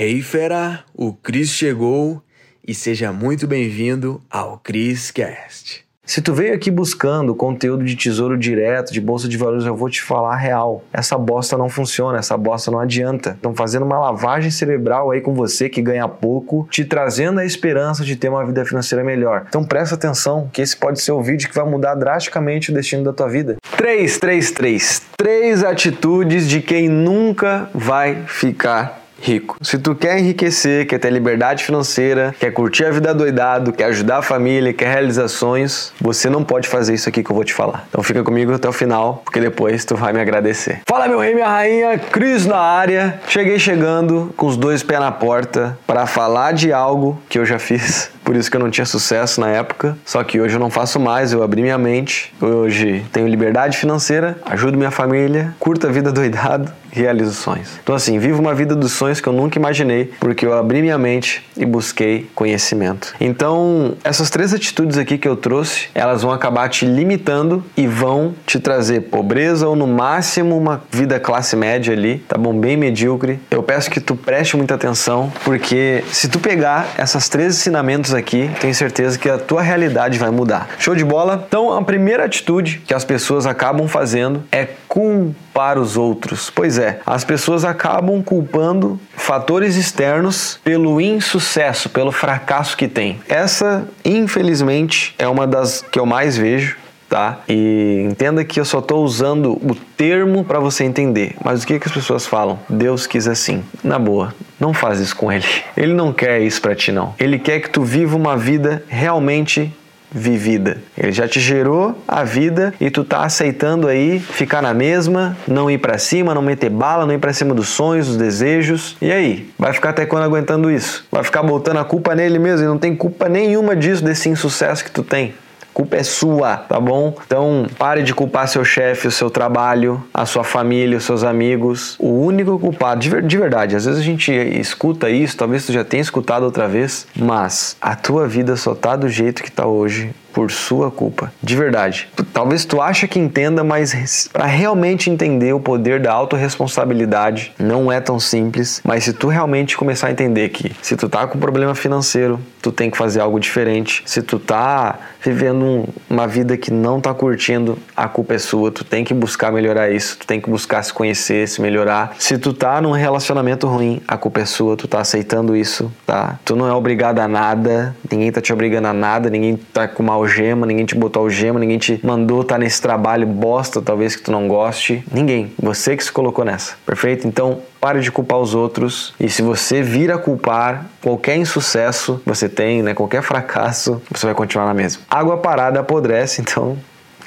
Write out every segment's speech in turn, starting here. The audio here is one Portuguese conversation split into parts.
Hey fera, o Cris chegou e seja muito bem-vindo ao Cris Cast. Se tu veio aqui buscando conteúdo de tesouro direto, de bolsa de valores, eu vou te falar real. Essa bosta não funciona, essa bosta não adianta. Estão fazendo uma lavagem cerebral aí com você que ganha pouco, te trazendo a esperança de ter uma vida financeira melhor. Então presta atenção, que esse pode ser o vídeo que vai mudar drasticamente o destino da tua vida. 3, 3, 3. Três atitudes de quem nunca vai ficar rico. Se tu quer enriquecer, quer ter liberdade financeira, quer curtir a vida doidado, quer ajudar a família, quer realizar sonhos, você não pode fazer isso aqui que eu vou te falar. Então fica comigo até o final, porque depois tu vai me agradecer. Fala meu rei, minha rainha, Cris na área. Cheguei chegando com os dois pés na porta para falar de algo que eu já fiz por isso que eu não tinha sucesso na época. Só que hoje eu não faço mais, eu abri minha mente. Hoje tenho liberdade financeira, ajudo minha família, curto a vida doidado realizo sonhos. Então assim, vivo uma vida dos sonhos que eu nunca imaginei, porque eu abri minha mente e busquei conhecimento. Então, essas três atitudes aqui que eu trouxe, elas vão acabar te limitando e vão te trazer pobreza ou no máximo uma vida classe média ali, tá bom? Bem medíocre. Eu peço que tu preste muita atenção, porque se tu pegar essas três ensinamentos aqui, tenho certeza que a tua realidade vai mudar. Show de bola? Então, a primeira atitude que as pessoas acabam fazendo é culpar os outros. Pois é, as pessoas acabam culpando fatores externos pelo insucesso, pelo fracasso que tem. Essa, infelizmente, é uma das que eu mais vejo tá? E entenda que eu só estou usando o termo para você entender. Mas o que, que as pessoas falam? Deus quis assim. Na boa, não faz isso com ele. Ele não quer isso para ti não. Ele quer que tu viva uma vida realmente vivida. Ele já te gerou a vida e tu tá aceitando aí ficar na mesma, não ir para cima, não meter bala, não ir para cima dos sonhos, dos desejos. E aí? Vai ficar até quando aguentando isso? Vai ficar botando a culpa nele mesmo e não tem culpa nenhuma disso desse insucesso que tu tem culpa é sua, tá bom? Então, pare de culpar seu chefe, o seu trabalho, a sua família, os seus amigos. O único culpado, de, de verdade, às vezes a gente escuta isso, talvez tu já tenha escutado outra vez, mas a tua vida só tá do jeito que tá hoje por sua culpa. De verdade. Talvez tu acha que entenda, mas para realmente entender o poder da autorresponsabilidade não é tão simples, mas se tu realmente começar a entender que se tu tá com problema financeiro, tu tem que fazer algo diferente. Se tu tá vivendo um, uma vida que não tá curtindo, a culpa é sua. Tu tem que buscar melhorar isso, tu tem que buscar se conhecer, se melhorar. Se tu tá num relacionamento ruim, a culpa é sua, tu tá aceitando isso, tá? Tu não é obrigado a nada, ninguém tá te obrigando a nada, ninguém tá com mal algema, ninguém te botou algema, ninguém te mandou estar tá nesse trabalho bosta, talvez que tu não goste. Ninguém. Você que se colocou nessa. Perfeito? Então, pare de culpar os outros. E se você vir a culpar qualquer insucesso você tem, né, qualquer fracasso, você vai continuar na mesma. Água parada apodrece, então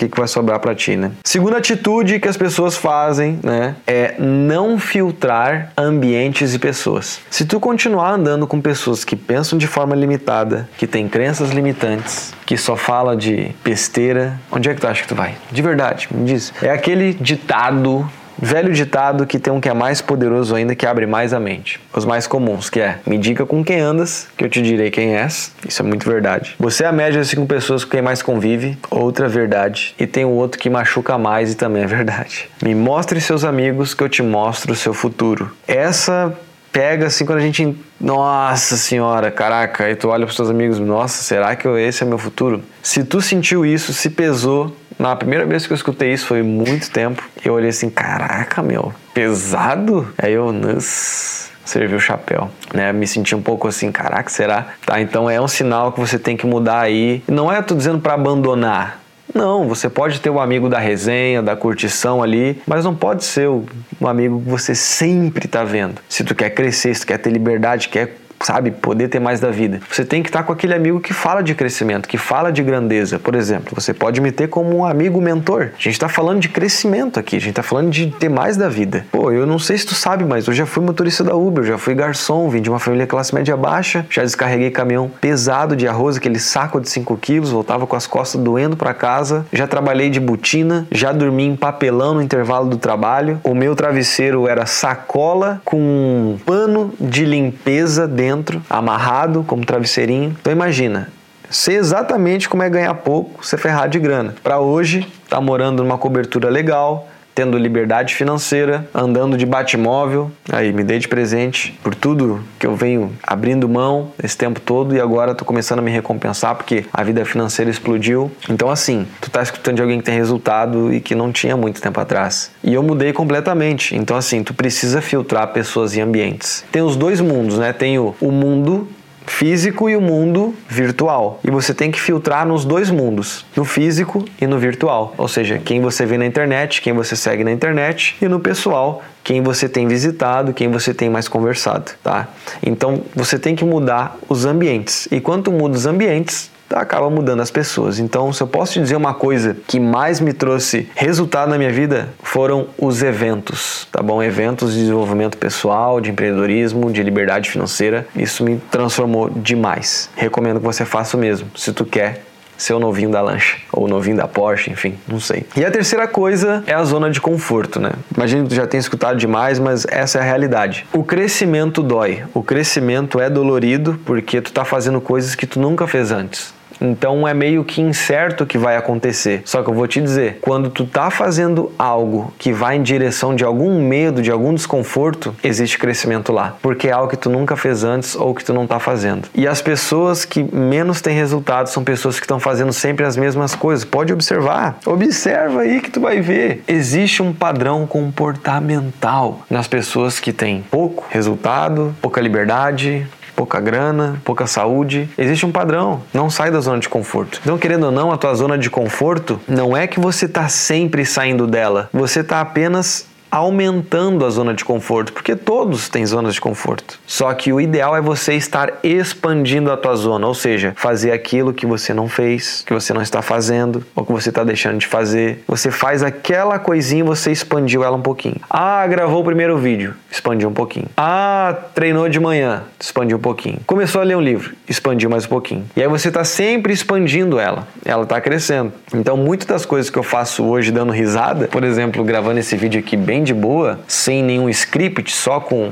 que, que vai sobrar para ti, né? Segunda atitude que as pessoas fazem, né, é não filtrar ambientes e pessoas. Se tu continuar andando com pessoas que pensam de forma limitada, que têm crenças limitantes, que só fala de besteira, onde é que tu acha que tu vai? De verdade, me diz. É aquele ditado Velho ditado que tem um que é mais poderoso ainda, que abre mais a mente. Os mais comuns, que é: me diga com quem andas, que eu te direi quem és. Isso é muito verdade. Você é a média de cinco pessoas com quem mais convive, outra verdade. E tem o outro que machuca mais e também é verdade. Me mostre seus amigos, que eu te mostro o seu futuro. Essa pega assim quando a gente. Nossa senhora, caraca, aí tu olha pros seus amigos, nossa, será que esse é meu futuro? Se tu sentiu isso, se pesou, na primeira vez que eu escutei isso foi muito tempo, eu olhei assim, caraca, meu, pesado? Aí eu, nossa serviu o chapéu, né? Me senti um pouco assim, caraca, será? Tá, então é um sinal que você tem que mudar aí. Não é tu dizendo para abandonar, não, você pode ter o um amigo da resenha, da curtição ali, mas não pode ser um amigo que você sempre está vendo. Se tu quer crescer, se tu quer ter liberdade, quer sabe, poder ter mais da vida. Você tem que estar com aquele amigo que fala de crescimento, que fala de grandeza. Por exemplo, você pode me ter como um amigo mentor. A gente está falando de crescimento aqui, a gente está falando de ter mais da vida. Pô, eu não sei se tu sabe, mas eu já fui motorista da Uber, já fui garçom, vim de uma família classe média baixa, já descarreguei caminhão pesado de arroz, aquele saco de 5 quilos, voltava com as costas doendo para casa, já trabalhei de botina, já dormi em papelão no intervalo do trabalho. O meu travesseiro era sacola com um pano de limpeza dentro dentro, amarrado como travesseirinho. Então imagina, sei exatamente como é ganhar pouco, ser ferrado de grana. Para hoje, tá morando numa cobertura legal, tendo liberdade financeira, andando de Batmóvel. Aí, me dei de presente por tudo que eu venho abrindo mão esse tempo todo e agora tô começando a me recompensar porque a vida financeira explodiu. Então, assim, tu tá escutando de alguém que tem resultado e que não tinha muito tempo atrás. E eu mudei completamente. Então, assim, tu precisa filtrar pessoas e ambientes. Tem os dois mundos, né? Tem o, o mundo físico e o mundo virtual. E você tem que filtrar nos dois mundos, no físico e no virtual. Ou seja, quem você vê na internet, quem você segue na internet e no pessoal, quem você tem visitado, quem você tem mais conversado, tá? Então, você tem que mudar os ambientes. E quanto muda os ambientes, acaba mudando as pessoas. Então, se eu posso te dizer uma coisa que mais me trouxe resultado na minha vida, foram os eventos, tá bom? Eventos de desenvolvimento pessoal, de empreendedorismo, de liberdade financeira. Isso me transformou demais. Recomendo que você faça o mesmo, se tu quer ser o novinho da lancha ou o novinho da Porsche, enfim, não sei. E a terceira coisa é a zona de conforto, né? Imagino que tu já tenha escutado demais, mas essa é a realidade. O crescimento dói. O crescimento é dolorido porque tu tá fazendo coisas que tu nunca fez antes. Então é meio que incerto o que vai acontecer. Só que eu vou te dizer, quando tu tá fazendo algo que vai em direção de algum medo, de algum desconforto, existe crescimento lá, porque é algo que tu nunca fez antes ou que tu não tá fazendo. E as pessoas que menos têm resultado são pessoas que estão fazendo sempre as mesmas coisas. Pode observar. Observa aí que tu vai ver. Existe um padrão comportamental nas pessoas que têm pouco resultado, pouca liberdade, pouca grana, pouca saúde. Existe um padrão, não sai da zona de conforto. Então, querendo ou não, a tua zona de conforto não é que você está sempre saindo dela, você está apenas aumentando a zona de conforto, porque todos têm zonas de conforto. Só que o ideal é você estar expandindo a tua zona, ou seja, fazer aquilo que você não fez, que você não está fazendo, ou que você está deixando de fazer. Você faz aquela coisinha, você expandiu ela um pouquinho. Ah, gravou o primeiro vídeo, expandiu um pouquinho. Ah, treinou de manhã, expandiu um pouquinho. Começou a ler um livro, expandiu mais um pouquinho. E aí você está sempre expandindo ela, ela está crescendo. Então, muitas das coisas que eu faço hoje dando risada, por exemplo, gravando esse vídeo aqui bem bem de boa, sem nenhum script, só com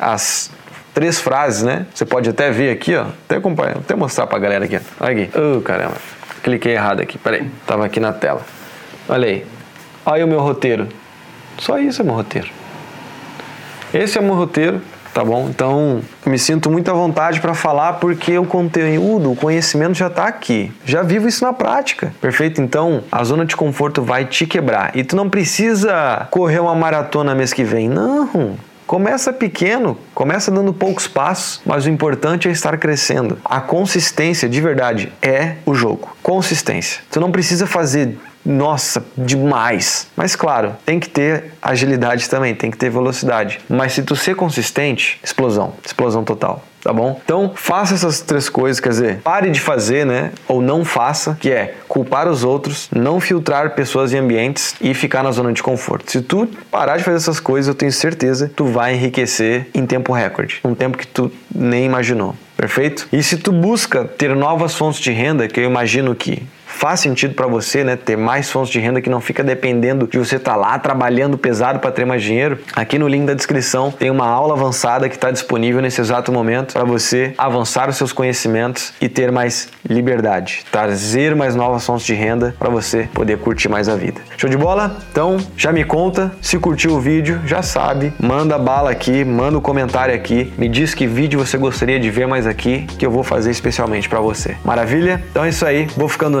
as três frases, né? Você pode até ver aqui, ó. Até acompanhar, até mostrar pra galera aqui. Olha aqui. Oh, caramba. Cliquei errado aqui. Peraí. Tava aqui na tela. Olha aí. Olha aí o meu roteiro. Só isso é meu roteiro. Esse é meu roteiro tá bom? Então, me sinto muito à vontade para falar porque o conteúdo, o conhecimento já está aqui. Já vivo isso na prática, perfeito? Então, a zona de conforto vai te quebrar e tu não precisa correr uma maratona mês que vem, não. Começa pequeno, começa dando poucos passos, mas o importante é estar crescendo. A consistência, de verdade, é o jogo. Consistência. Tu não precisa fazer nossa, demais. Mas claro, tem que ter agilidade também, tem que ter velocidade. Mas se tu ser consistente, explosão, explosão total tá bom? Então, faça essas três coisas, quer dizer, pare de fazer, né? Ou não faça, que é culpar os outros, não filtrar pessoas e ambientes e ficar na zona de conforto. Se tu parar de fazer essas coisas, eu tenho certeza, tu vai enriquecer em tempo recorde, um tempo que tu nem imaginou. Perfeito? E se tu busca ter novas fontes de renda, que eu imagino que faz sentido para você, né, ter mais fontes de renda que não fica dependendo de você estar tá lá trabalhando pesado para ter mais dinheiro. Aqui no link da descrição tem uma aula avançada que está disponível nesse exato momento para você avançar os seus conhecimentos e ter mais liberdade, trazer mais novas fontes de renda para você poder curtir mais a vida. Show de bola? Então já me conta, se curtiu o vídeo, já sabe, manda bala aqui, manda o um comentário aqui, me diz que vídeo você gostaria de ver mais aqui que eu vou fazer especialmente para você. Maravilha? Então é isso aí, vou ficando